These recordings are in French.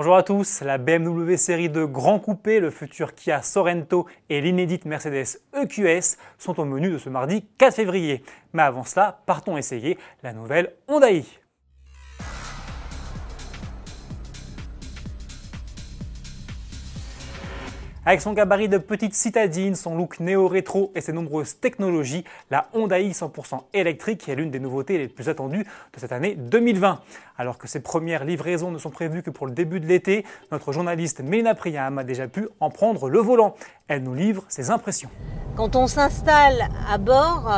Bonjour à tous, la BMW série de Grand Coupé, le futur Kia Sorento et l'inédite Mercedes EQS sont au menu de ce mardi 4 février. Mais avant cela, partons essayer la nouvelle Honda Avec son gabarit de petite citadine, son look néo-rétro et ses nombreuses technologies, la Honda i 100% électrique est l'une des nouveautés les plus attendues de cette année 2020. Alors que ses premières livraisons ne sont prévues que pour le début de l'été, notre journaliste Mélina Priam a déjà pu en prendre le volant. Elle nous livre ses impressions. Quand on s'installe à bord,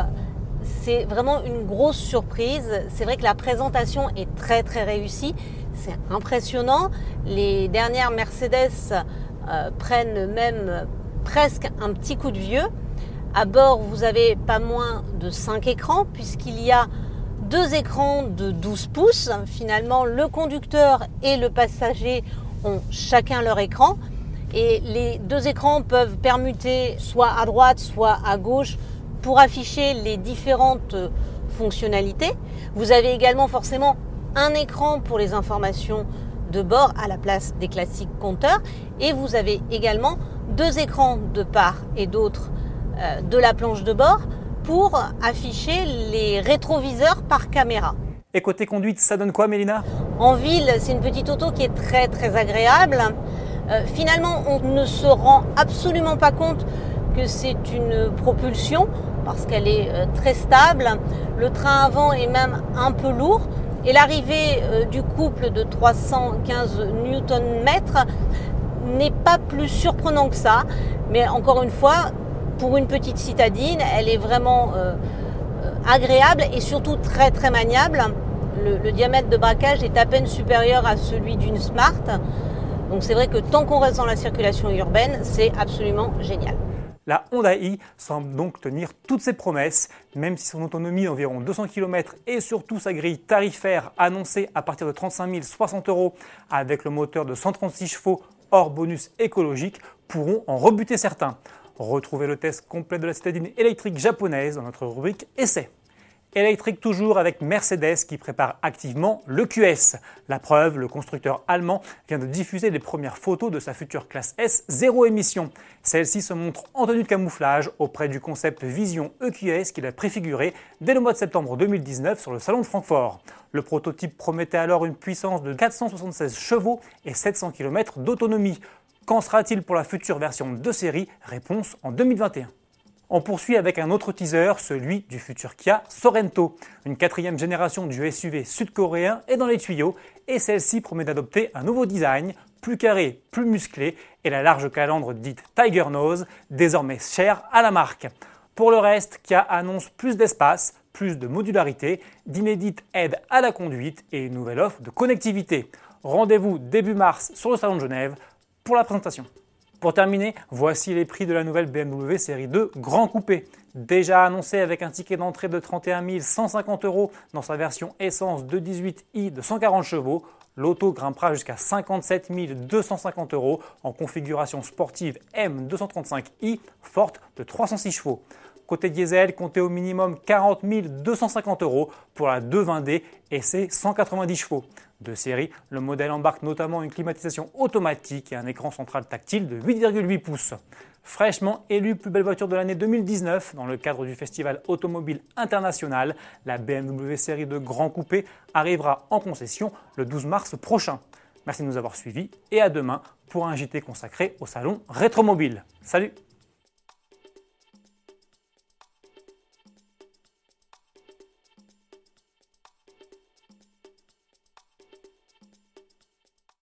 c'est vraiment une grosse surprise. C'est vrai que la présentation est très très réussie. C'est impressionnant. Les dernières Mercedes euh, prennent même presque un petit coup de vieux. À bord, vous avez pas moins de 5 écrans puisqu'il y a deux écrans de 12 pouces. Finalement, le conducteur et le passager ont chacun leur écran. Et les deux écrans peuvent permuter soit à droite, soit à gauche pour afficher les différentes fonctionnalités. Vous avez également forcément un écran pour les informations de bord à la place des classiques compteurs. Et vous avez également deux écrans de part et d'autre euh, de la planche de bord pour afficher les rétroviseurs par caméra. Et côté conduite, ça donne quoi, Mélina? En ville, c'est une petite auto qui est très très agréable. Euh, finalement, on ne se rend absolument pas compte que c'est une propulsion parce qu'elle est euh, très stable. Le train avant est même un peu lourd, et l'arrivée euh, du couple de 315 Nm n'est pas plus surprenant que ça. Mais encore une fois, pour une petite citadine, elle est vraiment euh, euh, agréable et surtout très très maniable. Le, le, diamètre de braquage est à peine supérieur à celui d'une Smart. Donc c'est vrai que tant qu'on reste dans la circulation urbaine, c'est absolument génial. La Honda i semble donc tenir toutes ses promesses, même si son autonomie d'environ 200 km et surtout sa grille tarifaire annoncée à partir de 35 060 euros avec le moteur de 136 chevaux hors bonus écologique pourront en rebuter certains. Retrouvez le test complet de la citadine électrique japonaise dans notre rubrique Essai. Électrique toujours avec Mercedes qui prépare activement le QS. La preuve, le constructeur allemand vient de diffuser les premières photos de sa future classe S zéro émission. Celle-ci se montre en tenue de camouflage auprès du concept Vision EQS qu'il a préfiguré dès le mois de septembre 2019 sur le salon de Francfort. Le prototype promettait alors une puissance de 476 chevaux et 700 km d'autonomie. Qu'en sera-t-il pour la future version de série? Réponse en 2021. On poursuit avec un autre teaser, celui du futur Kia Sorento. Une quatrième génération du SUV sud-coréen est dans les tuyaux et celle-ci promet d'adopter un nouveau design, plus carré, plus musclé et la large calandre dite Tiger Nose, désormais chère à la marque. Pour le reste, Kia annonce plus d'espace, plus de modularité, d'inédites aides à la conduite et une nouvelle offre de connectivité. Rendez-vous début mars sur le Salon de Genève pour la présentation. Pour terminer, voici les prix de la nouvelle BMW série 2 Grand Coupé. Déjà annoncé avec un ticket d'entrée de 31 150 euros dans sa version essence 218i de 140 chevaux, l'auto grimpera jusqu'à 57 250 euros en configuration sportive M235i forte de 306 chevaux. Côté diesel, comptez au minimum 40 250 euros pour la 220D et ses 190 chevaux. De série, le modèle embarque notamment une climatisation automatique et un écran central tactile de 8,8 pouces. Fraîchement élue plus belle voiture de l'année 2019 dans le cadre du Festival Automobile International, la BMW série de Grand Coupé arrivera en concession le 12 mars prochain. Merci de nous avoir suivis et à demain pour un JT consacré au salon Rétromobile. Salut